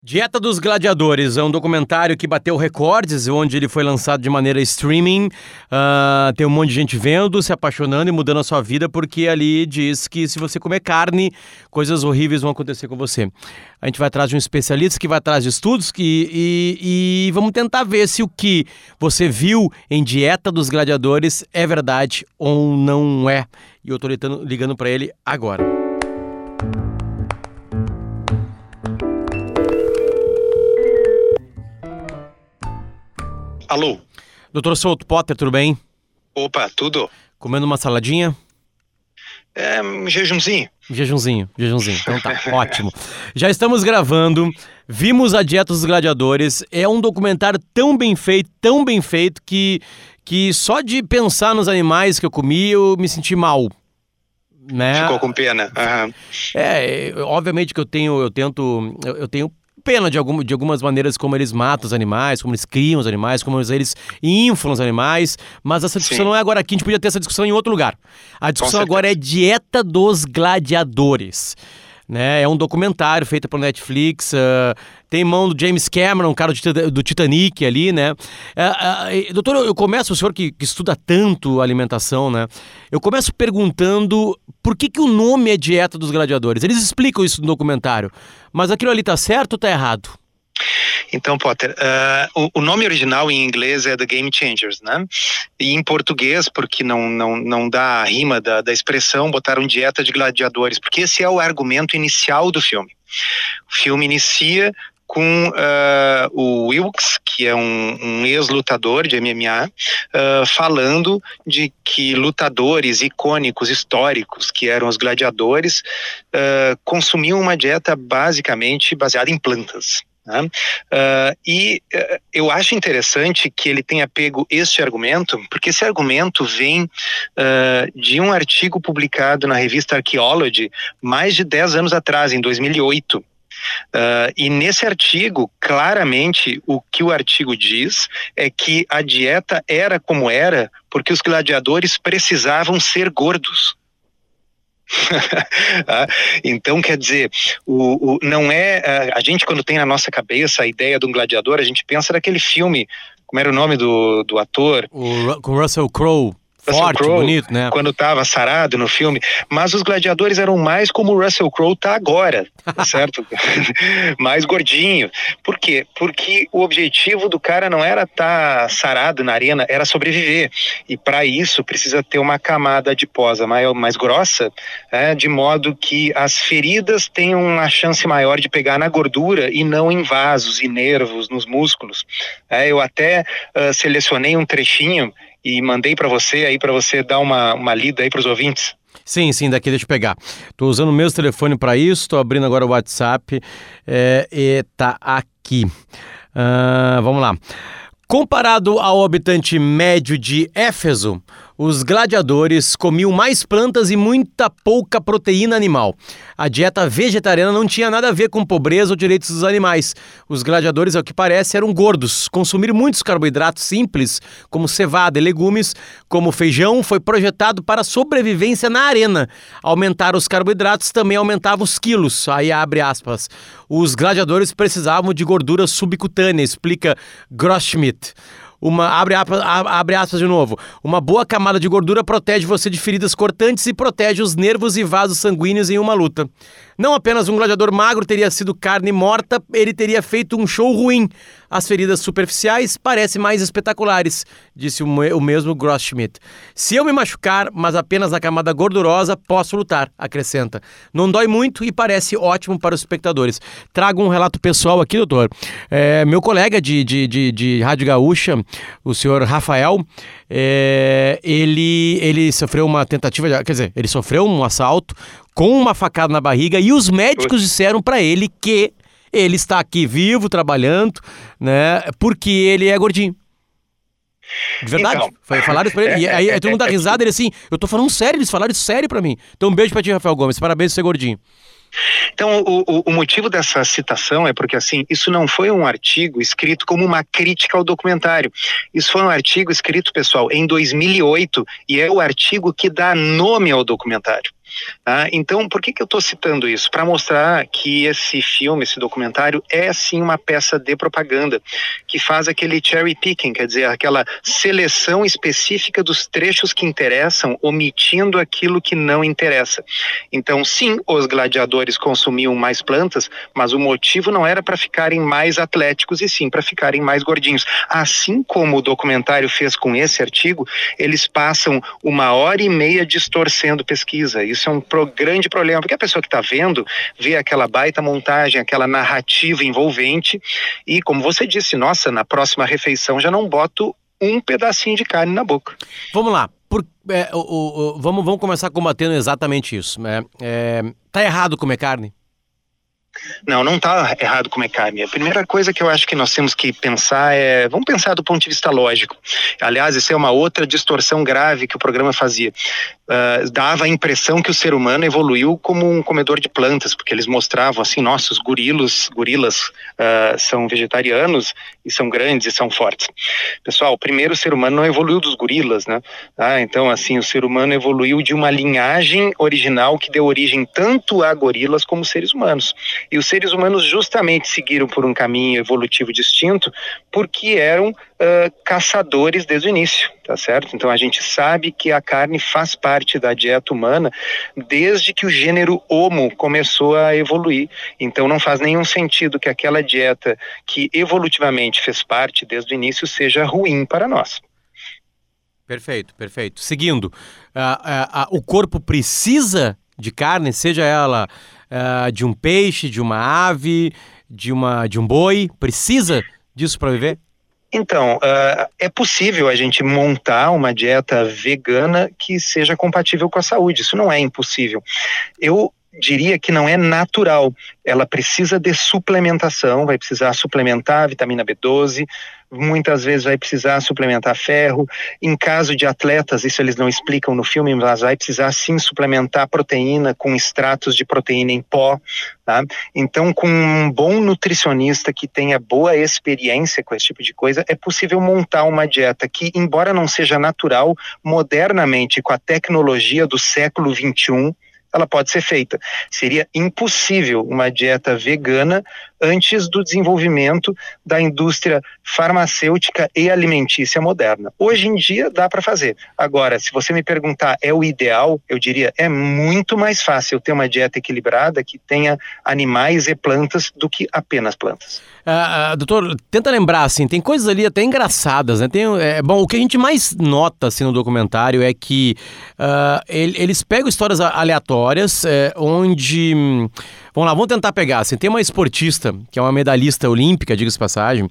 Dieta dos Gladiadores é um documentário que bateu recordes, onde ele foi lançado de maneira streaming. Uh, tem um monte de gente vendo, se apaixonando e mudando a sua vida, porque ali diz que se você comer carne, coisas horríveis vão acontecer com você. A gente vai atrás de um especialista que vai atrás de estudos que, e, e vamos tentar ver se o que você viu em Dieta dos Gladiadores é verdade ou não é. E eu estou ligando para ele agora. Alô? Doutor Souto Potter, tudo bem? Opa, tudo. Comendo uma saladinha? É, um jejumzinho. Jejumzinho, jejumzinho. Então tá, ótimo. Já estamos gravando, vimos a Dieta dos Gladiadores. É um documentário tão bem feito, tão bem feito, que, que só de pensar nos animais que eu comi, eu me senti mal. Né? Ficou com pena. Uhum. É, obviamente que eu tenho, eu tento, eu, eu tenho pena de, algum, de algumas maneiras como eles matam os animais, como eles criam os animais, como eles inflam os animais, mas essa discussão Sim. não é agora aqui, a gente podia ter essa discussão em outro lugar. A discussão agora é dieta dos gladiadores. Né? É um documentário feito pelo Netflix. Uh, tem mão do James Cameron, cara do, Titanic ali, né? Uh, uh, doutor, eu começo, o senhor que, que, estuda tanto alimentação, né? Eu começo perguntando por que, que o nome é Dieta dos Gladiadores. Eles explicam isso no documentário, mas aquilo ali tá certo ou tá errado? Então, Potter, uh, o, o, nome original em inglês é The Game Changers, né? E em português, porque não, não, não dá a rima da, da expressão, botaram dieta de gladiadores, porque esse é o argumento inicial do filme. O filme inicia com uh, o Wilkes, que é um, um ex-lutador de MMA, uh, ah, falando de que lutadores icônicos, históricos, que eram os gladiadores, uh, consumiam uma dieta basicamente baseada em plantas. Né? Uh, e uh, eu acho interessante que ele tenha pego este argumento, porque esse argumento vem uh, de um artigo publicado na revista Archaeology mais de 10 anos atrás, em 2008. Uh, e nesse artigo, claramente, o que o artigo diz é que a dieta era como era porque os gladiadores precisavam ser gordos. Ah, então, quer dizer, o, o, não é. A, gente, quando tem na nossa cabeça a ideia de um gladiador, a gente pensa naquele filme. Como era o nome do, do ator? O, com Russell Crowe. Forte, Crowe, bonito, né? Quando estava sarado no filme. Mas os gladiadores eram mais como o Russell Crowe tá agora, tá certo? mais gordinho. Por quê? Porque o objetivo do cara não era estar tá sarado na arena, era sobreviver. E para isso precisa ter uma camada adiposa mais, mais grossa, é, de modo que as feridas tenham uma chance maior de pegar na gordura e não em vasos e nervos, nos músculos. É, eu até uh, selecionei um trechinho e mandei para você aí para você dar uma, uma lida aí para os ouvintes. Sim, sim, daqui deixa eu pegar. Estou usando o mesmo telefone para isso, estou abrindo agora o WhatsApp é, e tá aqui. Uh, vamos lá. Comparado ao habitante médio de Éfeso, os gladiadores comiam mais plantas e muita pouca proteína animal. A dieta vegetariana não tinha nada a ver com pobreza ou direitos dos animais. Os gladiadores, ao que parece, eram gordos. Consumir muitos carboidratos simples, como cevada e legumes, como feijão, foi projetado para sobrevivência na arena. Aumentar os carboidratos também aumentava os quilos. Aí abre aspas. Os gladiadores precisavam de gordura subcutânea, explica Grossschmidt. Uma, abre, abre aspas de novo. Uma boa camada de gordura protege você de feridas cortantes e protege os nervos e vasos sanguíneos em uma luta. Não apenas um gladiador magro teria sido carne morta, ele teria feito um show ruim. As feridas superficiais parecem mais espetaculares, disse o mesmo Grossschmidt. Se eu me machucar, mas apenas na camada gordurosa, posso lutar, acrescenta. Não dói muito e parece ótimo para os espectadores. Trago um relato pessoal aqui, doutor. É, meu colega de, de, de, de Rádio Gaúcha, o senhor Rafael, é, ele, ele sofreu uma tentativa, de, quer dizer, ele sofreu um assalto com uma facada na barriga e os médicos disseram para ele que ele está aqui vivo, trabalhando, né? Porque ele é gordinho. De verdade. Então, falaram isso pra ele. É, e aí, aí todo mundo dá risada, ele assim, eu tô falando sério, eles falaram isso sério pra mim. Então um beijo pra ti, Rafael Gomes. Parabéns por ser gordinho. Então, o, o, motivo dessa citação é porque, assim, isso não foi um artigo escrito como uma crítica ao documentário. Isso foi um artigo escrito, pessoal, em 2008, e é o artigo que dá nome ao documentário. Ah, então, por que, que eu estou citando isso? Para mostrar que esse filme, esse documentário, é sim uma peça de propaganda que faz aquele cherry picking, quer dizer, aquela seleção específica dos trechos que interessam, omitindo aquilo que não interessa. Então, sim, os gladiadores consumiam mais plantas, mas o motivo não era para ficarem mais atléticos e sim para ficarem mais gordinhos. Assim como o documentário fez com esse artigo, eles passam uma hora e meia distorcendo pesquisa. Isso é um pro, grande problema, porque a pessoa que está vendo vê aquela baita montagem, aquela narrativa envolvente e, como você disse, nossa, na próxima refeição já não boto um pedacinho de carne na boca. Vamos lá. Por, é, o, o, vamos, vamos começar combatendo exatamente isso. Né? É, tá errado comer carne? Não, não está errado comer carne. A primeira coisa que eu acho que nós temos que pensar é, vamos pensar do ponto de vista lógico. Aliás, isso é uma outra distorção grave que o programa fazia. Uh, dava a impressão que o ser humano evoluiu como um comedor de plantas, porque eles mostravam assim, nossos gorilos, gorilas uh, são vegetarianos e são grandes e são fortes. Pessoal, o primeiro ser humano não evoluiu dos gorilas, né? Ah, então, assim, o ser humano evoluiu de uma linhagem original que deu origem tanto a gorilas como seres humanos. E os seres humanos justamente seguiram por um caminho evolutivo distinto porque eram uh, caçadores desde o início, tá certo? Então a gente sabe que a carne faz parte da dieta humana desde que o gênero Homo começou a evoluir. Então não faz nenhum sentido que aquela dieta que evolutivamente fez parte desde o início seja ruim para nós. Perfeito, perfeito. Seguindo, uh, o corpo precisa de carne, seja ela de um peixe, de uma ave, de, uma, de um boi? Precisa disso para viver? Então, uh, é possível a gente montar uma dieta vegana que seja compatível com a saúde. Isso não é impossível. Eu diria que não é natural. Ela precisa de suplementação, vai precisar suplementar vitamina B12, muitas vezes vai precisar suplementar ferro. Em caso de atletas, isso eles não explicam no filme, mas vai precisar sim suplementar proteína com extratos de proteína em pó. Tá? Então, com um bom nutricionista que tenha boa experiência com esse tipo de coisa, é possível montar uma dieta que, embora não seja natural, modernamente, com a tecnologia do século 21, ela pode ser feita. Seria impossível uma dieta vegana antes do desenvolvimento da indústria farmacêutica e alimentícia moderna. Hoje em dia dá para fazer. Agora, se você me perguntar é o ideal, eu diria é muito mais fácil ter uma dieta equilibrada que tenha animais e plantas do que apenas plantas. Uh, uh, doutor, tenta lembrar assim, tem coisas ali até engraçadas, né? Tem, é, bom, o que a gente mais nota assim no documentário é que ele, eles pegam histórias aleatórias é, onde hum, Vamos lá, vamos tentar pegar. Assim, tem uma esportista, que é uma medalhista olímpica, diga-se passagem,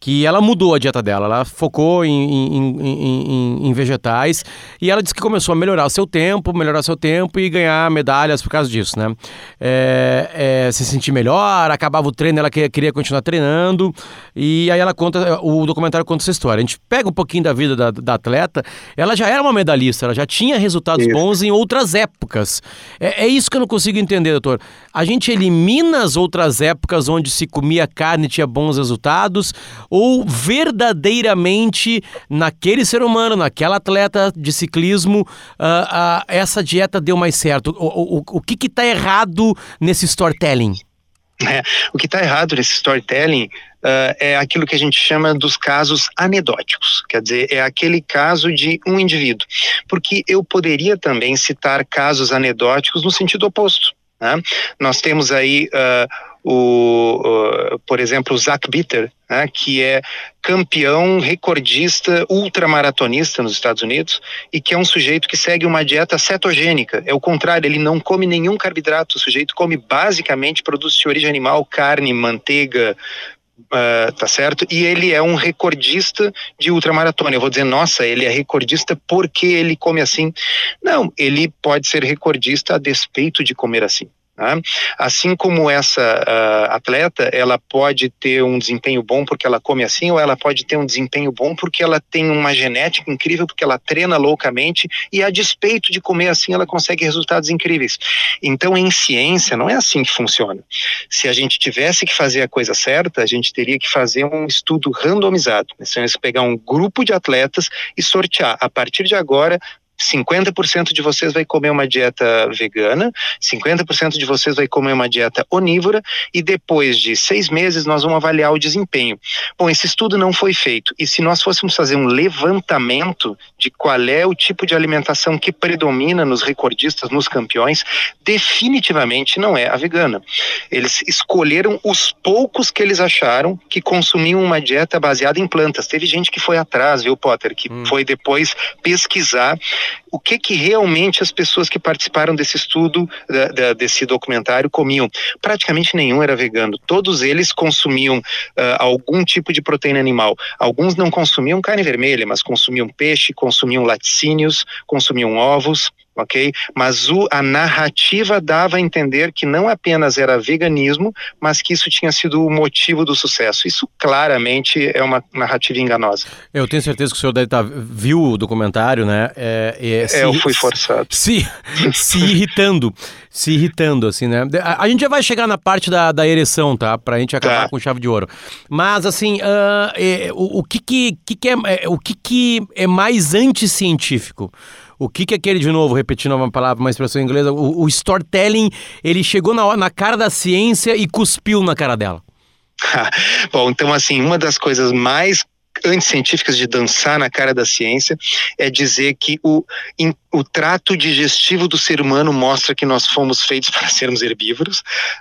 que ela mudou a dieta dela. Ela focou em, em, em, em, vegetais e ela disse que começou a melhorar seu tempo, melhorar seu tempo e ganhar medalhas por causa disso, né? É, é, se sentir melhor, acabava o treino, ela queria continuar treinando e aí ela conta, o documentário conta essa história. A gente pega um pouquinho da vida da, da atleta, ela já era uma medalhista, ela já tinha resultados isso. bons em outras épocas. É, é isso que eu não consigo entender, doutor. A gente elimina as outras épocas onde se comia carne e tinha bons resultados? Ou verdadeiramente naquele ser humano, naquela atleta de ciclismo, uh, uh, essa dieta deu mais certo? O, o, o que está errado nesse storytelling? É, o que está errado nesse storytelling uh, é aquilo que a gente chama dos casos anedóticos, quer dizer, é aquele caso de um indivíduo. Porque eu poderia também citar casos anedóticos no sentido oposto. Né? Nós temos aí uh, o, uh, por exemplo, o Zach Bitter, né, que é campeão recordista ultramaratonista nos Estados Unidos e que é um sujeito que segue uma dieta cetogênica. É o contrário, ele não come nenhum carboidrato. O sujeito come basicamente produtos de origem animal, carne, manteiga, Uh, tá certo? E ele é um recordista de ultramaratona. Eu vou dizer, nossa, ele é recordista porque ele come assim. Não, ele pode ser recordista a despeito de comer assim. Tá? Assim como essa uh, atleta, ela pode ter um desempenho bom porque ela come assim, ou ela pode ter um desempenho bom porque ela tem uma genética incrível, porque ela treina loucamente e a despeito de comer assim, ela consegue resultados incríveis. Então, em ciência, não é assim que funciona. Se a gente tivesse que fazer a coisa certa, a gente teria que fazer um estudo randomizado. Né? Se pegar um grupo de atletas e sortear a partir de agora 50% de vocês vai comer uma dieta vegana, 50% de vocês vai comer uma dieta onívora e depois de seis meses nós vamos avaliar o desempenho. Bom, esse estudo não foi feito e se nós fôssemos fazer um levantamento de qual é o tipo de alimentação que predomina nos recordistas, nos campeões, definitivamente não é a vegana. Eles escolheram os poucos que eles acharam que consumiam uma dieta baseada em plantas. Teve gente que foi atrás, viu, Potter, que hum. foi depois pesquisar o que que realmente as pessoas que participaram desse estudo, da, da, desse documentário, comiam. Praticamente nenhum era vegano. Todos eles consumiam uh, algum tipo de proteína animal. Alguns não consumiam carne vermelha, mas consumiam peixe, consumiam laticínios, consumiam ovos ok? Mas o, a narrativa dava a entender que não apenas era veganismo, mas que isso tinha sido o motivo do sucesso. Isso claramente é uma narrativa enganosa. Eu tenho certeza que o senhor deve estar, tá, viu o documentário, né? É, é, se, eu fui forçado. Se, se irritando, se irritando, assim, né? A, a, gente já vai chegar na parte da, da ereção, tá? Pra gente acabar tá. com chave de ouro. Mas, assim, uh, é, o, o, que que, que, que é, é, o que que é mais anticientífico? O que, que é aquele, de novo, repetindo uma palavra, uma expressão inglesa, o, o storytelling, ele chegou na, na cara da ciência e cuspiu na cara dela? Bom, então, assim, uma das coisas mais anticientíficas de dançar na cara da ciência é dizer que o, in, o trato digestivo do ser humano mostra que nós fomos feitos para sermos herbívoros.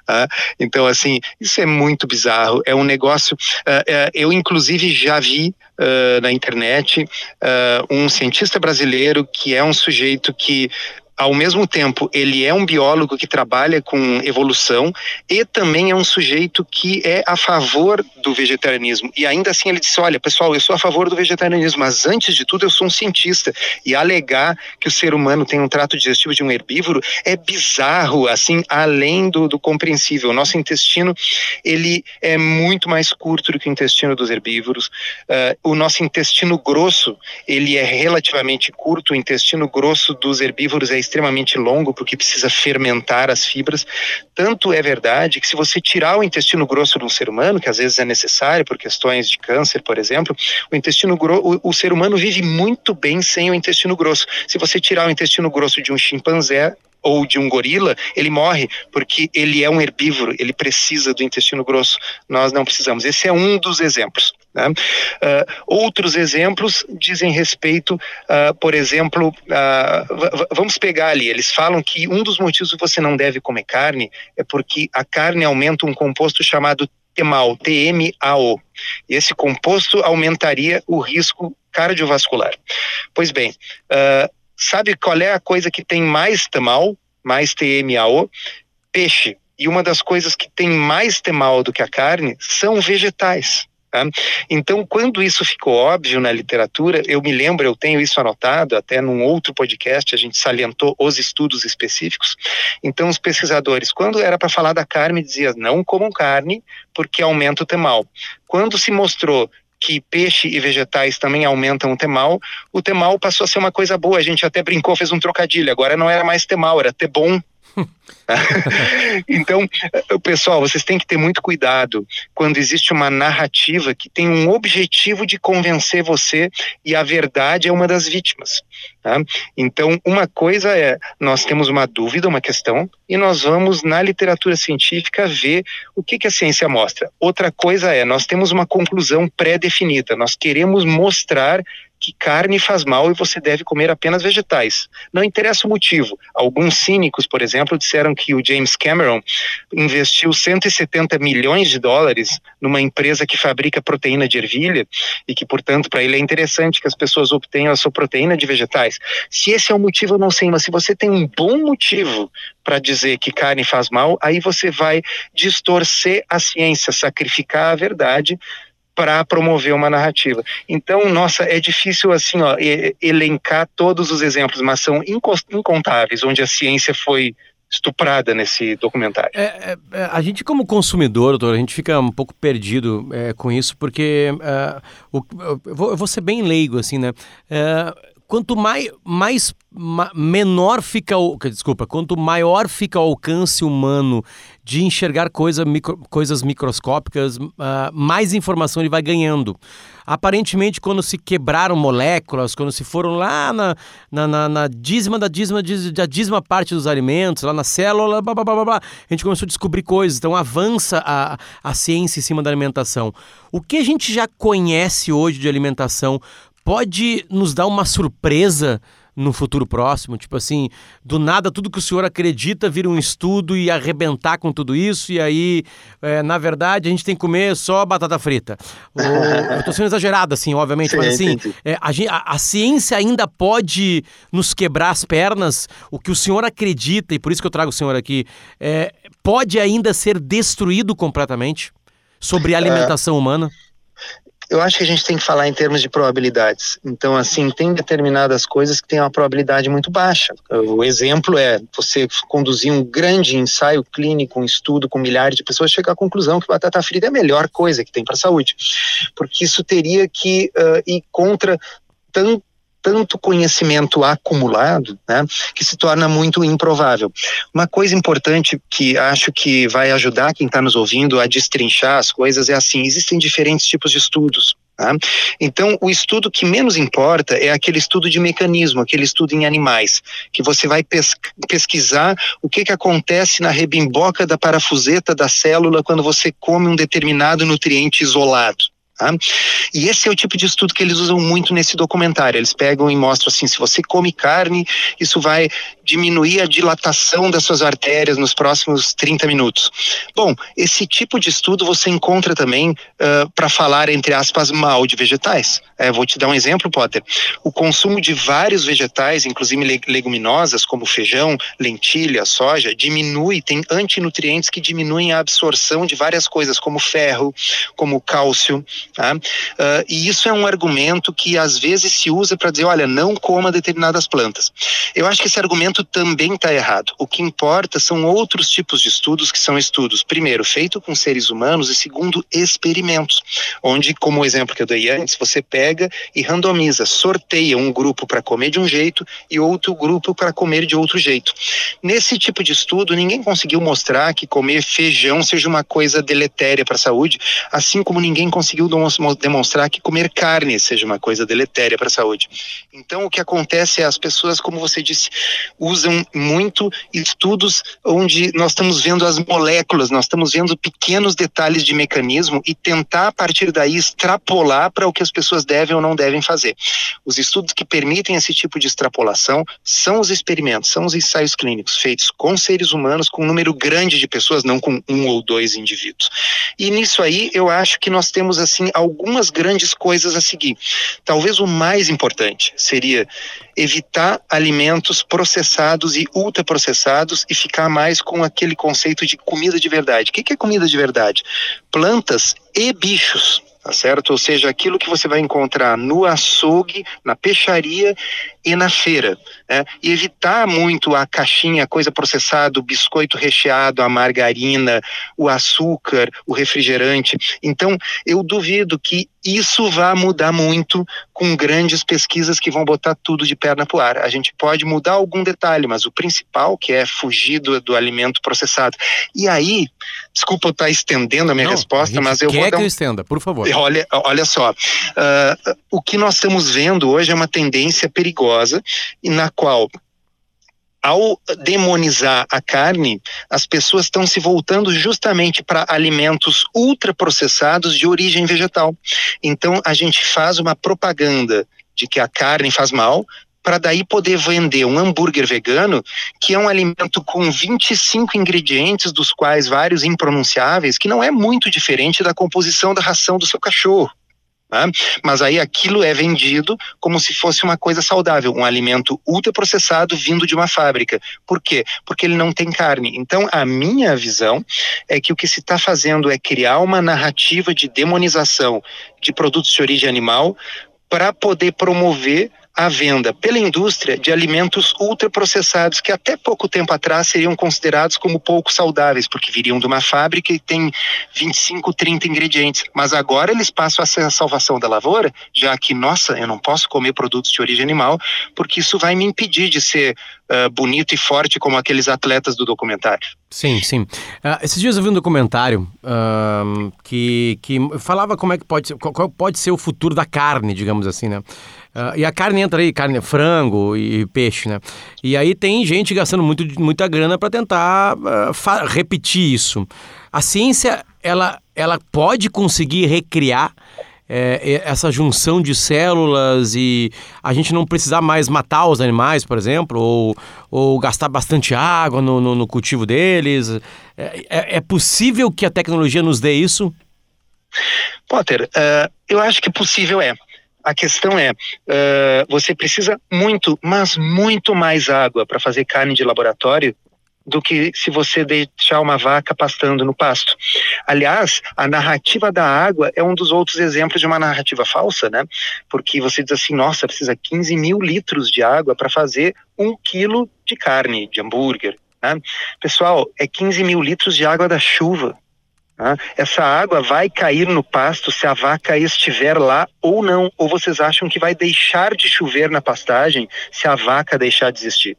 Uh, então, assim, isso é muito bizarro. É um negócio. Uh, uh, eu, inclusive, já vi na internet. Um cientista brasileiro que é um sujeito que ao mesmo tempo, ele é um biólogo que trabalha com evolução e também é um sujeito que é a favor do vegetarianismo. E ainda assim ele disse: Olha, pessoal, eu sou a favor do vegetarianismo, mas antes de tudo eu sou um cientista. E alegar que o ser humano tem um trato digestivo de um herbívoro é bizarro, assim, além do, do compreensível. O nosso intestino ele é muito mais curto do que o intestino dos herbívoros. Uh, o nosso intestino grosso ele é relativamente curto. O intestino grosso dos herbívoros é extremamente longo porque precisa fermentar as fibras. Tanto é verdade que se você tirar o intestino grosso de um ser humano, que às vezes é necessário por questões de câncer, por exemplo, o intestino grosso, o, o ser humano vive muito bem sem o intestino grosso. Se você tirar o intestino grosso de um chimpanzé, ou de um gorila, ele morre porque ele é um herbívoro, ele precisa do intestino grosso. Nós não precisamos. Esse é um dos exemplos. Né? Uh, outros exemplos dizem respeito, uh, por exemplo, uh, vamos pegar ali, eles falam que um dos motivos que você não deve comer carne é porque a carne aumenta um composto chamado TMAO, T-M-A-O. E esse composto aumentaria o risco cardiovascular. Pois bem, sabe qual é a coisa que tem mais TMAO, mais TMAO? Peixe. E uma das coisas que tem mais TMAO do que a carne são vegetais. Tá? Então, quando isso ficou óbvio na literatura, eu me lembro, eu tenho isso anotado, até num outro podcast a gente salientou os estudos específicos. Então, os pesquisadores, quando era para falar da carne, diziam não comam carne porque aumenta o temal. Quando se mostrou que peixe e vegetais também aumentam o temal, o temal passou a ser uma coisa boa. A gente até brincou, fez um trocadilho. Agora não era mais temal, era ter bom então, pessoal, vocês têm que ter muito cuidado quando existe uma narrativa que tem um objetivo de convencer você e a verdade é uma das vítimas. Tá? Então, uma coisa é, nós temos uma dúvida, uma questão, e nós vamos na literatura científica ver o que, que a ciência mostra. Outra coisa é, nós temos uma conclusão pré-definida, nós queremos mostrar que carne faz mal e você deve comer apenas vegetais. Não interessa o motivo. Alguns cínicos, por exemplo, disseram que o James Cameron investiu 170 milhões de dólares numa empresa que fabrica proteína de ervilha e que, portanto, para ele é interessante que as pessoas obtenham a sua proteína de vegetais. Se esse é o motivo, eu não sei, mas se você tem um bom motivo para dizer que carne faz mal, aí você vai distorcer a ciência, sacrificar a verdade para promover uma narrativa. Então, nossa, é difícil assim, ó, elencar todos os exemplos, mas são incontáveis onde a ciência foi estuprada nesse documentário. É, é, é, a gente como consumidor, doutor, a gente fica um pouco perdido é, com isso, porque uh, o, eu, vou, eu, vou, ser bem leigo, assim, né? Uh, quanto mais, mais ma, menor fica o. Desculpa, quanto maior fica o alcance humano de enxergar coisa, micro, coisas microscópicas, uh, mais informação ele vai ganhando. Aparentemente, quando se quebraram moléculas, quando se foram lá na, na, na, na dízima da dízima, da dízima parte dos alimentos, lá na célula, blá, blá, blá, blá, a gente começou a descobrir coisas. Então avança a, a ciência em cima da alimentação. O que a gente já conhece hoje de alimentação pode nos dar uma surpresa no futuro próximo? Tipo assim, do nada tudo que o senhor acredita vira um estudo e arrebentar com tudo isso, e aí, é, na verdade, a gente tem que comer só batata frita. Eu estou sendo exagerado, assim, obviamente, sim, mas assim, é, a, a, ciência ainda pode nos quebrar as pernas. O que o senhor acredita, e por isso que eu trago o senhor aqui, é, pode ainda ser destruído completamente sobre a alimentação é... humana? Eu acho que a gente tem que falar em termos de probabilidades. Então, assim, tem determinadas coisas que têm uma probabilidade muito baixa. O exemplo é você conduzir um grande ensaio clínico, um estudo com milhares de pessoas, chegar à conclusão que batata frita é a melhor coisa que tem para a saúde. Porque isso teria que uh, ir contra tanto tanto conhecimento acumulado, né, que se torna muito improvável. Uma coisa importante que acho que vai ajudar quem está nos ouvindo a destrinchar as coisas é assim: existem diferentes tipos de estudos. Tá? Então, o estudo que menos importa é aquele estudo de mecanismo, aquele estudo em animais, que você vai pes pesquisar o que, que acontece na rebimboca da parafuseta da célula quando você come um determinado nutriente isolado. Tá? E esse é o tipo de estudo que eles usam muito nesse documentário. Eles pegam e mostram assim: se você come carne, isso vai diminuir a dilatação das suas artérias nos próximos 30 minutos. Bom, esse tipo de estudo você encontra também uh, para falar, entre aspas, mal de vegetais. É, vou te dar um exemplo, Potter. O consumo de vários vegetais, inclusive leguminosas, como feijão, lentilha, soja, diminui, tem antinutrientes que diminuem a absorção de várias coisas, como ferro, como cálcio. Tá? Uh, e isso é um argumento que às vezes se usa para dizer, olha, não coma determinadas plantas. Eu acho que esse argumento também está errado. O que importa são outros tipos de estudos, que são estudos, primeiro, feito com seres humanos e segundo, experimentos, onde, como o exemplo que eu dei antes, você pega e randomiza, sorteia um grupo para comer de um jeito e outro grupo para comer de outro jeito. Nesse tipo de estudo, ninguém conseguiu mostrar que comer feijão seja uma coisa deletéria para a saúde, assim como ninguém conseguiu demonstrar que comer carne seja uma coisa deletéria para a saúde. Então, o que acontece é as pessoas, como você disse, usam muito estudos onde nós estamos vendo as moléculas, nós estamos vendo pequenos detalhes de mecanismo e tentar, a partir daí, extrapolar para o que as pessoas devem ou não devem fazer. Os estudos que permitem esse tipo de extrapolação são os experimentos, são os ensaios clínicos feitos com seres humanos, com um número grande de pessoas, não com um ou dois indivíduos. E nisso aí, eu acho que nós temos, assim, algumas grandes coisas a seguir. Talvez o mais importante seria evitar alimentos processados e ultraprocessados e ficar mais com aquele conceito de comida de verdade. O que é comida de verdade? Plantas e bichos tá certo? Ou seja, aquilo que você vai encontrar no açougue, na peixaria e na feira, né? E evitar muito a caixinha, a coisa processada, o biscoito recheado, a margarina, o açúcar, o refrigerante. Então, eu duvido que isso vá mudar muito com grandes pesquisas que vão botar tudo de perna pro ar. A gente pode mudar algum detalhe, mas o principal, que é fugir do, do alimento processado. E aí, desculpa eu estar estendendo a minha Não, resposta, a mas eu quer vou dar um... que eu estenda, por favor. Olha, olha só, uh, o que nós estamos vendo hoje é uma tendência perigosa e na qual ao demonizar a carne, as pessoas estão se voltando justamente para alimentos ultraprocessados de origem vegetal. Então a gente faz uma propaganda de que a carne faz mal, para daí poder vender um hambúrguer vegano, que é um alimento com 25 ingredientes, dos quais vários impronunciáveis, que não é muito diferente da composição da ração do seu cachorro. Né? Mas aí aquilo é vendido como se fosse uma coisa saudável, um alimento ultraprocessado vindo de uma fábrica. Por quê? Porque ele não tem carne. Então, a minha visão é que o que se está fazendo é criar uma narrativa de demonização de produtos de origem animal para poder promover a venda pela indústria de alimentos ultraprocessados que até pouco tempo atrás seriam considerados como pouco saudáveis, porque viriam de uma fábrica e tem 25, 30 ingredientes. Mas agora eles passam a ser a salvação da lavoura, já que, nossa, eu não posso comer produtos de origem animal, porque isso vai me impedir de ser uh, bonito e forte como aqueles atletas do documentário. Sim, sim. Uh, esses dias eu vi um documentário uh, que, que falava como é que pode ser, qual pode ser o futuro da carne, digamos assim, né? Uh, e a carne entra aí, carne, frango e peixe, né? E aí tem gente gastando muito, muita grana para tentar uh, repetir isso. A ciência, ela, ela pode conseguir recriar é, essa junção de células e a gente não precisar mais matar os animais, por exemplo, ou, ou gastar bastante água no, no, no cultivo deles. É, é, é, possível que a tecnologia nos dê isso? Potter, uh, eu acho que possível é. A questão é, uh, você precisa muito, mas muito mais água para fazer carne de laboratório do que se você deixar uma vaca pastando no pasto. Aliás, a narrativa da água é um dos outros exemplos de uma narrativa falsa, né? Porque você diz assim, nossa, precisa 15 mil litros de água para fazer um quilo de carne, de hambúrguer. Né? Pessoal, é 15 mil litros de água da chuva. Né? Essa água vai cair no pasto se a vaca estiver lá ou não. Ou vocês acham que vai deixar de chover na pastagem se a vaca deixar de existir?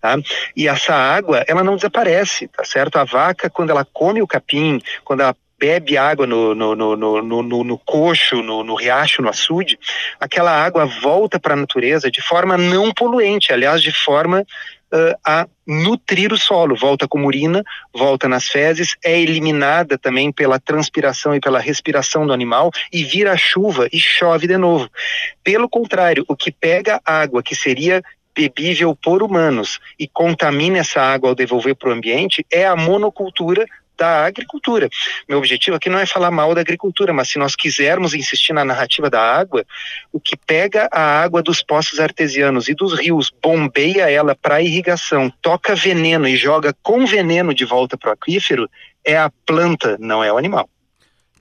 Tá? E essa água, ela não desaparece, tá certo? A vaca, quando ela come o capim, quando ela bebe água no, no, no, no, no, no coxo, no, no riacho, no açude, aquela água volta para a natureza de forma não poluente, aliás, de forma uh, a nutrir o solo, volta como urina, volta nas fezes, é eliminada também pela transpiração e pela respiração do animal e vira chuva e chove de novo. Pelo contrário, o que pega água que seria bebível por humanos e contamina essa água ao devolver para o ambiente é a monocultura da agricultura. Meu objetivo aqui não é falar mal da agricultura, mas se nós quisermos insistir na narrativa da água, o que pega a água dos poços artesianos e dos rios, bombeia ela para irrigação, toca veneno e joga com veneno de volta para o aquífero, é a planta, não é o animal.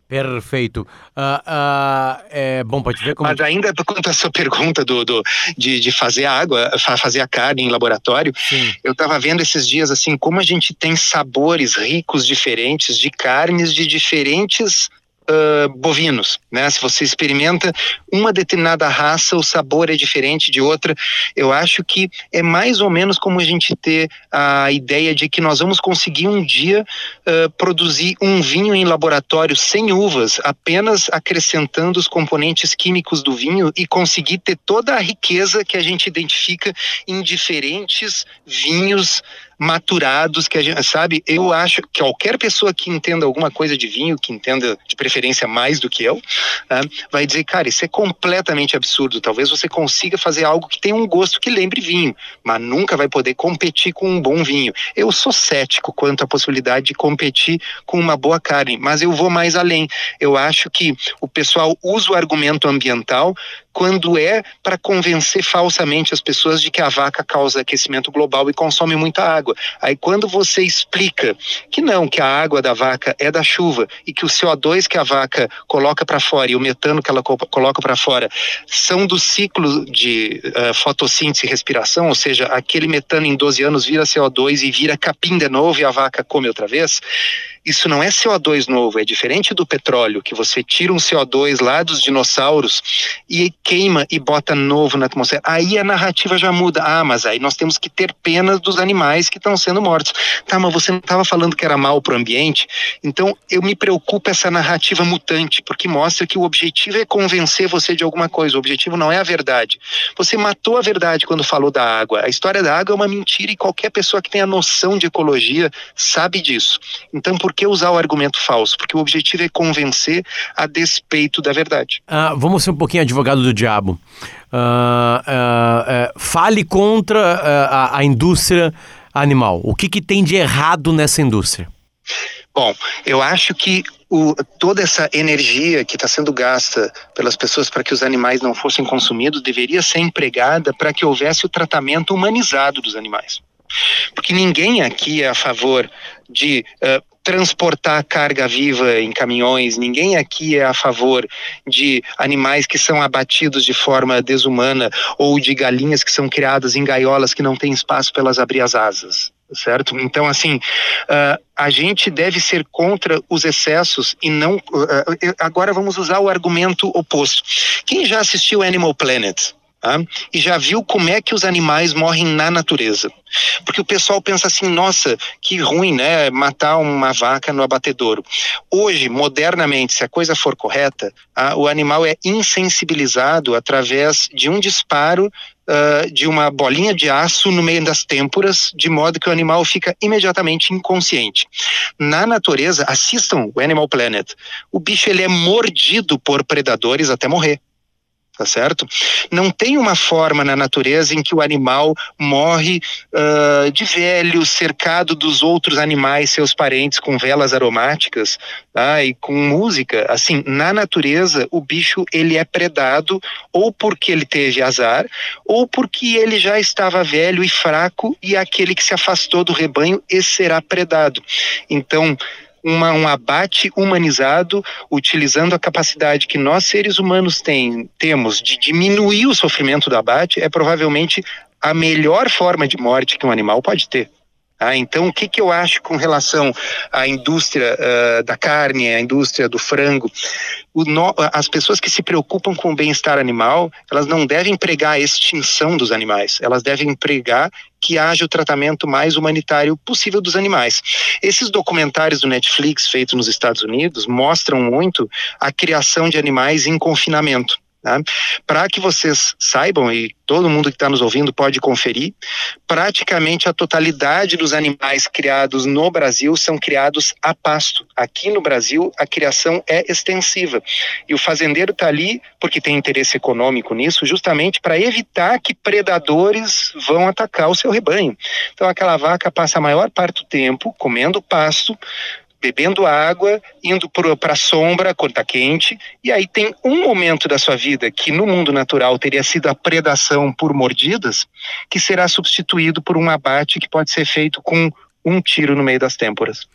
Perfeito. Uh, uh, é bom, pode ver como. Mas ainda quanto à sua pergunta do, do de, de fazer a água, fazer a carne em laboratório, Sim. eu estava vendo esses dias assim como a gente tem sabores ricos diferentes de carnes de diferentes uh, bovinos, né? Se você experimenta uma determinada raça, o sabor é diferente de outra. Eu acho que é mais ou menos como a gente ter a ideia de que nós vamos conseguir um dia uh, produzir um vinho em laboratório sem uvas, apenas acrescentando os componentes químicos do vinho e conseguir ter toda a riqueza que a gente identifica em diferentes vinhos maturados que a gente sabe. Eu acho que qualquer pessoa que entenda alguma coisa de vinho, que entenda de preferência mais do que eu, uh, vai dizer, cara, isso é completamente absurdo. Talvez você consiga fazer algo que tenha um gosto que lembre vinho, mas nunca vai poder competir com um bom vinho. Eu sou cético quanto à possibilidade de competir com uma boa carne, mas eu vou mais além. Eu acho que o pessoal usa o argumento ambiental quando é para convencer falsamente as pessoas de que a vaca causa aquecimento global e consome muita água. Aí quando você explica que não, que a água da vaca é da chuva e que o CO2 que a vaca coloca para fora e o metano que ela coloca para fora são do ciclo de uh, fotossíntese e respiração, ou seja, aquele metano em 12 anos vira CO2 e vira capim de novo e a vaca come outra vez, isso não é CO2 novo, é diferente do petróleo, que você tira um CO2 lá dos dinossauros e queima e bota novo na atmosfera. Aí a narrativa já muda. Ah, mas aí nós temos que ter pena dos animais que estão sendo mortos. Tá, mas você não estava falando que era mal para o ambiente? Então eu me preocupo essa narrativa mutante, porque mostra que o objetivo é convencer você de alguma coisa. O objetivo não é a verdade. Você matou a verdade quando falou da água. A história da água é uma mentira e qualquer pessoa que tenha noção de ecologia sabe disso. Então, por que usar o argumento falso? Porque o objetivo é convencer a despeito da verdade. Uh, vamos ser um pouquinho advogado do diabo. Uh, uh, fale contra a, a, indústria animal. O que, que tem de errado nessa indústria? Bom, eu acho que o, toda essa energia que está sendo gasta pelas pessoas para que os animais não fossem consumidos deveria ser empregada para que houvesse o tratamento humanizado dos animais. Porque ninguém aqui é a favor de uh, transportar carga viva em caminhões, ninguém aqui é a favor de animais que são abatidos de forma desumana ou de galinhas que são criadas em gaiolas que não têm espaço para elas abrir as asas certo? Então, assim, uh, a gente deve ser contra os excessos e não. Uh, agora vamos usar o argumento oposto. Quem já assistiu Animal Planet? Tá? E já viu como é que os animais morrem na natureza. Porque o pessoal pensa assim, nossa, que ruim, né? Matar uma vaca no abatedouro. Hoje, modernamente, se a coisa for correta, o animal é insensibilizado através de um disparo Uh, de uma bolinha de aço no meio das têmporas, de modo que o animal fica imediatamente inconsciente. Na natureza, assistam o Animal Planet. O bicho ele é mordido por predadores até morrer tá certo? Não tem uma forma na natureza em que o animal morre uh, de velho, cercado dos outros animais, seus parentes, com velas aromáticas tá? e com música. Assim, na natureza, o bicho ele é predado ou porque ele teve azar, ou porque ele já estava velho e fraco e aquele que se afastou do rebanho, esse será predado. Então, uma, um abate humanizado, utilizando a capacidade que nós seres humanos tem, temos de diminuir o sofrimento do abate, é provavelmente a melhor forma de morte que um animal pode ter. Ah, então, o que, que eu acho com relação à indústria uh, da carne, à indústria do frango? No, as pessoas que se preocupam com o bem-estar animal, elas não devem pregar a extinção dos animais, elas devem pregar que haja o tratamento mais humanitário possível dos animais. Esses documentários do Netflix feitos nos Estados Unidos mostram muito a criação de animais em confinamento. Tá? Para que vocês saibam, e todo mundo que está nos ouvindo pode conferir, praticamente a totalidade dos animais criados no Brasil são criados a pasto. Aqui no Brasil, a criação é extensiva. E o fazendeiro está ali porque tem interesse econômico nisso, justamente para evitar que predadores vão atacar o seu rebanho. Então, aquela vaca passa a maior parte do tempo comendo pasto, bebendo água, indo para a sombra quando está quente, e aí tem um momento da sua vida que no mundo natural teria sido a predação por mordidas, que será substituído por um abate que pode ser feito com um tiro no meio das têmporas.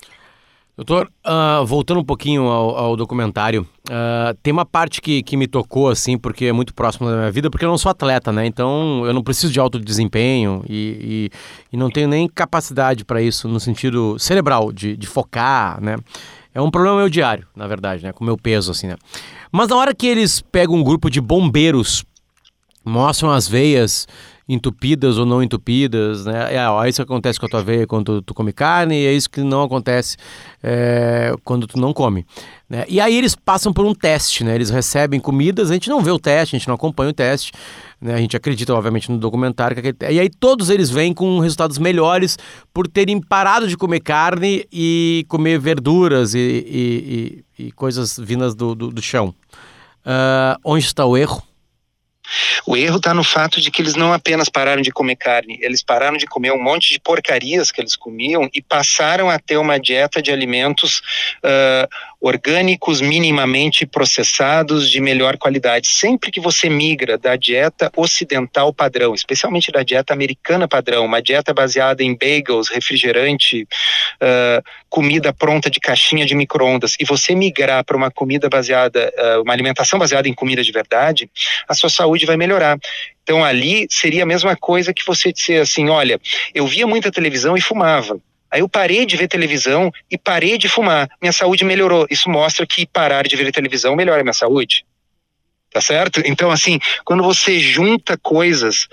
Doutor, uh, voltando um pouquinho ao, ao documentário, uh, tem uma parte que, que me tocou, assim, porque é muito próximo da minha vida, porque eu não sou atleta, né? Então eu não preciso de alto desempenho e, e, e não tenho nem capacidade para isso no sentido cerebral, de, de focar, né? É um problema meu diário, na verdade, né? Com o meu peso, assim, né? Mas na hora que eles pegam um grupo de bombeiros, mostram as veias entupidas ou não entupidas, né? É, isso que acontece com a tua veia quando tu come carne e é isso que não acontece é, quando tu não come. Né? E aí eles passam por um teste, né? Eles recebem comidas, a gente não vê o teste, a gente não acompanha o teste, né? A gente acredita, obviamente, no documentário. Que. E aí todos eles vêm com resultados melhores por terem parado de comer carne e comer verduras e, e, e, e coisas vindas do, do, do chão. Uh, onde está o erro? O erro está no fato de que eles não apenas pararam de comer carne, eles pararam de comer um monte de porcarias que eles comiam e passaram a ter uma dieta de alimentos uh, orgânicos, minimamente processados, de melhor qualidade. Sempre que você migra da dieta ocidental padrão, especialmente da dieta americana padrão, uma dieta baseada em bagels, refrigerante, uh, comida pronta de caixinha de microondas, e você migrar para uma comida baseada, uh, uma alimentação baseada em comida de verdade, a sua saúde vai melhorar. Então ali seria a mesma coisa que você dizer assim, olha, eu via muita televisão e fumava. Aí eu parei de ver televisão e parei de fumar. Minha saúde melhorou. Isso mostra que parar de ver televisão melhora a minha saúde tá certo? Então, assim, quando você junta coisas,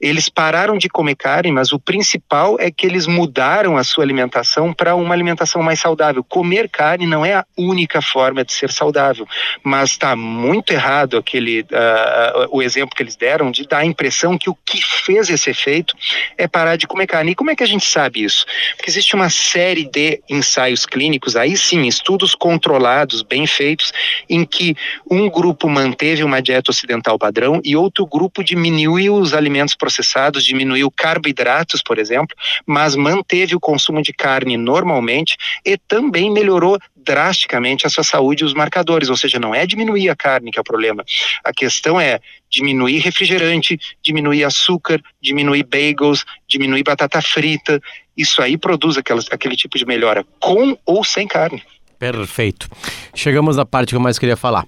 eles pararam de comer carne, mas o principal é que eles mudaram a sua alimentação para uma alimentação mais saudável. Comer carne não é a única forma de ser saudável, mas está muito errado aquele uh, o exemplo que eles deram de dar a impressão que o que fez esse efeito é parar de comer carne. E como é que a gente sabe isso? Porque existe uma série de ensaios clínicos, aí sim, estudos controlados, bem feitos, em que um grupo manteve uma dieta ocidental padrão e outro grupo diminuiu os alimentos processados, diminuiu carboidratos, por exemplo, mas manteve o consumo de carne normalmente e também melhorou drasticamente a sua saúde e os marcadores, ou seja, não é diminuir a carne que é o problema. A questão é diminuir refrigerante, diminuir açúcar, diminuir bagels, diminuir batata frita Isso aí produz aquelas, aquele tipo de melhora, com ou sem carne. Perfeito. Chegamos na parte que eu mais queria falar.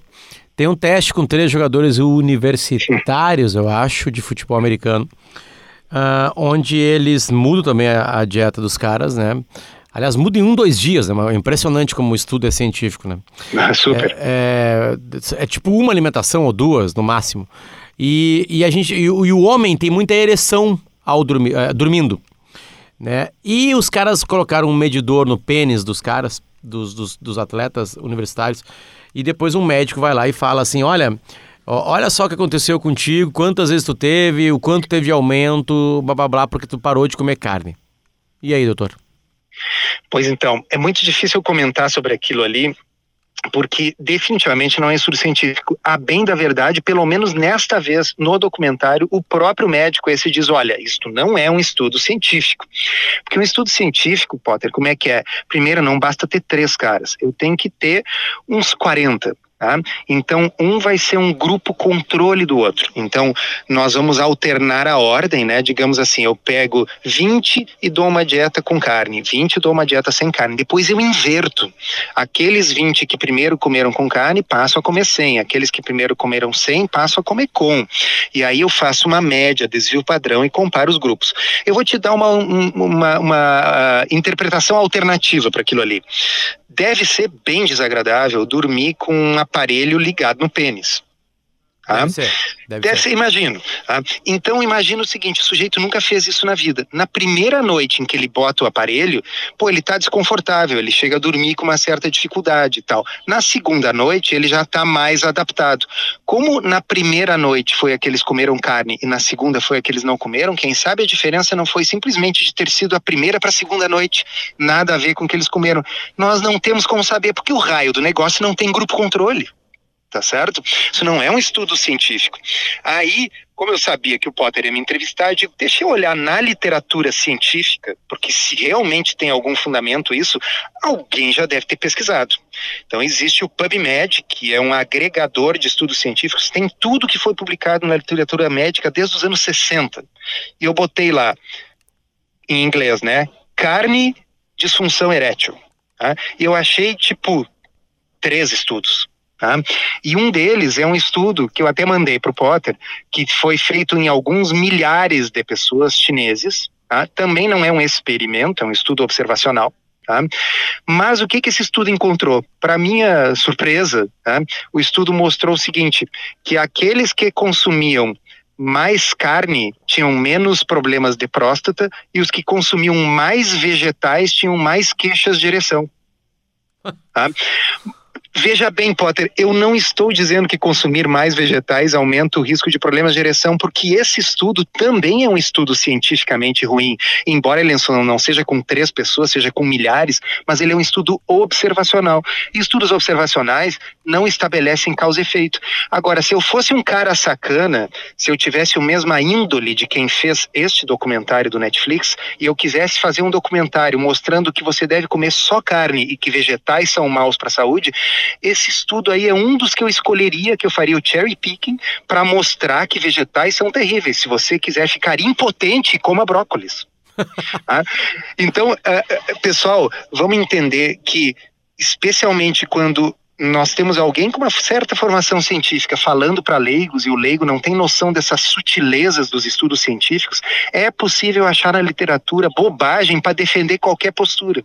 Tem um teste com três jogadores universitários, eu acho, de futebol americano, uh, onde eles mudam também a, a, dieta dos caras, né? Aliás, muda em um, dois dias, né? É impressionante como o estudo é científico, né? Ah, super. É, é, é, tipo uma alimentação ou duas, no máximo. E, e a gente, e, e o homem tem muita ereção ao dormir, uh, dormindo, né? E os caras colocaram um medidor no pênis dos caras, dos, dos, dos atletas universitários, e depois um médico vai lá e fala assim: olha. Olha só o que aconteceu contigo, quantas vezes tu teve, o quanto teve aumento, blá blá blá, porque tu parou de comer carne. E aí, doutor? Pois então, é muito difícil comentar sobre aquilo ali, porque definitivamente não é estudo científico. A bem da verdade, pelo menos nesta vez no documentário, o próprio médico esse diz: olha, isto não é um estudo científico. Porque um estudo científico, Potter, como é que é? Primeiro, não basta ter três caras, eu tenho que ter uns 40. Tá? Então, um vai ser um grupo controle do outro. Então, nós vamos alternar a ordem, né? Digamos assim, eu pego 20 e dou uma dieta com carne, 20 e dou uma dieta sem carne. Depois eu inverto. Aqueles 20 que primeiro comeram com carne, passam a comer sem. Aqueles que primeiro comeram sem, passam a comer com. E aí eu faço uma média, desvio padrão e comparo os grupos. Eu vou te dar uma, uma, uma uh, interpretação alternativa para aquilo ali. Deve ser bem desagradável dormir com um aparelho ligado no pênis. Tá? Deve ser. Deve, deve ser. ser, imagino. Tá? Então imagina o seguinte: o sujeito nunca fez isso na vida. Na primeira noite em que ele bota o aparelho, pô, ele está desconfortável, ele chega a dormir com uma certa dificuldade e tal. Na segunda noite, ele já está mais adaptado. Como na primeira noite foi aqueles comeram carne e na segunda foi aqueles não comeram, quem sabe a diferença não foi simplesmente de ter sido a primeira para a segunda noite, nada a ver com o que eles comeram. Nós não temos como saber, porque o raio do negócio não tem grupo controle tá certo? Isso não é um estudo científico. Aí, como eu sabia que o Potter ia me entrevistar, eu digo, deixa eu olhar na literatura científica, porque se realmente tem algum fundamento isso, alguém já deve ter pesquisado. Então existe o PubMed, que é um agregador de estudos científicos, tem tudo que foi publicado na literatura médica desde os anos 60. E eu botei lá, em inglês, né? Carne, disfunção erétil. Tá? E eu achei, tipo, três estudos. Tá? E um deles é um estudo que eu até mandei para o Potter, que foi feito em alguns milhares de pessoas chineses. Tá? Também não é um experimento, é um estudo observacional. Tá? Mas o que, que esse estudo encontrou? Para minha surpresa, tá? o estudo mostrou o seguinte: que aqueles que consumiam mais carne tinham menos problemas de próstata e os que consumiam mais vegetais tinham mais queixas de ereção. Tá? Veja bem, Potter, eu não estou dizendo que consumir mais vegetais aumenta o risco de problemas de ereção, porque esse estudo também é um estudo cientificamente ruim. Embora ele não seja com três pessoas, seja com milhares, mas ele é um estudo observacional. E estudos observacionais não estabelecem causa e efeito. Agora, se eu fosse um cara sacana, se eu tivesse a mesma índole de quem fez este documentário do Netflix, e eu quisesse fazer um documentário mostrando que você deve comer só carne e que vegetais são maus para a saúde, esse estudo aí é um dos que eu escolheria, que eu faria o cherry picking, para mostrar que vegetais são terríveis. Se você quiser ficar impotente, coma brócolis. ah, então, uh, pessoal, vamos entender que, especialmente quando nós temos alguém com uma certa formação científica falando para leigos e o leigo não tem noção dessas sutilezas dos estudos científicos, é possível achar na literatura bobagem para defender qualquer postura.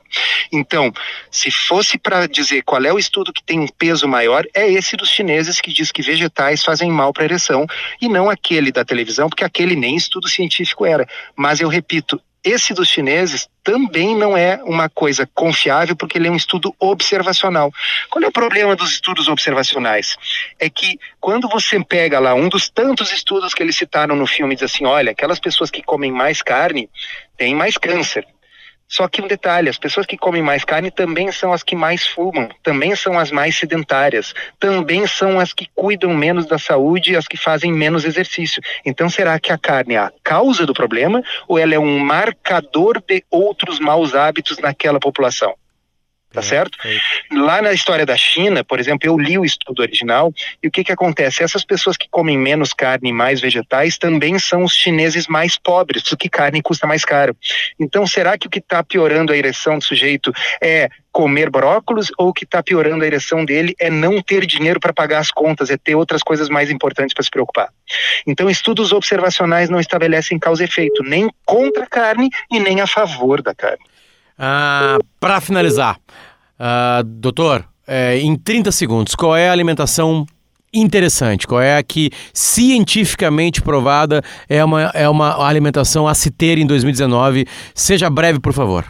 Então, se fosse para dizer qual é o estudo que tem um peso maior, é esse dos chineses que diz que vegetais fazem mal para a ereção e não aquele da televisão, porque aquele nem estudo científico era. Mas eu repito, esse dos chineses também não é uma coisa confiável porque ele é um estudo observacional. Qual é o problema dos estudos observacionais? É que quando você pega lá um dos tantos estudos que eles citaram no filme diz assim, olha, aquelas pessoas que comem mais carne têm mais câncer. Só que um detalhe: as pessoas que comem mais carne também são as que mais fumam, também são as mais sedentárias, também são as que cuidam menos da saúde e as que fazem menos exercício. Então, será que a carne é a causa do problema ou ela é um marcador de outros maus hábitos naquela população? Tá é, certo? É. Lá na história da China, por exemplo, eu li o estudo original e o que que acontece? Essas pessoas que comem menos carne e mais vegetais também são os chineses mais pobres, porque carne custa mais caro. Então, será que o que está piorando a ereção do sujeito é comer brócolis ou o que está piorando a ereção dele é não ter dinheiro para pagar as contas, é ter outras coisas mais importantes para se preocupar. Então, estudos observacionais não estabelecem causa e efeito, nem contra a carne e nem a favor da carne. Ah, para finalizar, ah, doutor, é, em 30 segundos, qual é a alimentação interessante? Qual é a que cientificamente provada é uma, é uma alimentação a se ter em 2019? Seja breve, por favor.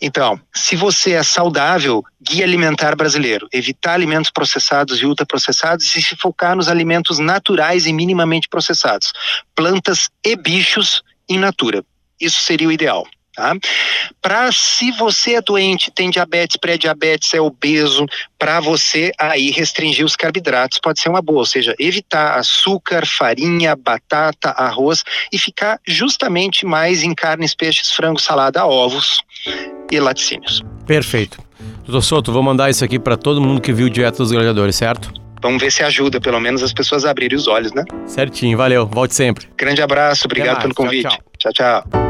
Então, se você é saudável, guia alimentar brasileiro, evitar alimentos processados e ultraprocessados e se focar nos alimentos naturais e minimamente processados, plantas e bichos in natura. Isso seria o ideal. Tá? Para se você é doente, tem diabetes, pré-diabetes, é obeso, para você aí restringir os carboidratos pode ser uma boa, ou seja, evitar açúcar, farinha, batata, arroz e ficar justamente mais em carnes, peixes, frango, salada, ovos e laticínios. Perfeito. Doutor Soto, vou mandar isso aqui para todo mundo que viu Dieta dos Gladiadores, certo? Vamos ver se ajuda, pelo menos as pessoas a abrirem os olhos, né? Certinho, valeu. Volte sempre. Grande abraço, obrigado pelo convite. tchau. tchau. tchau.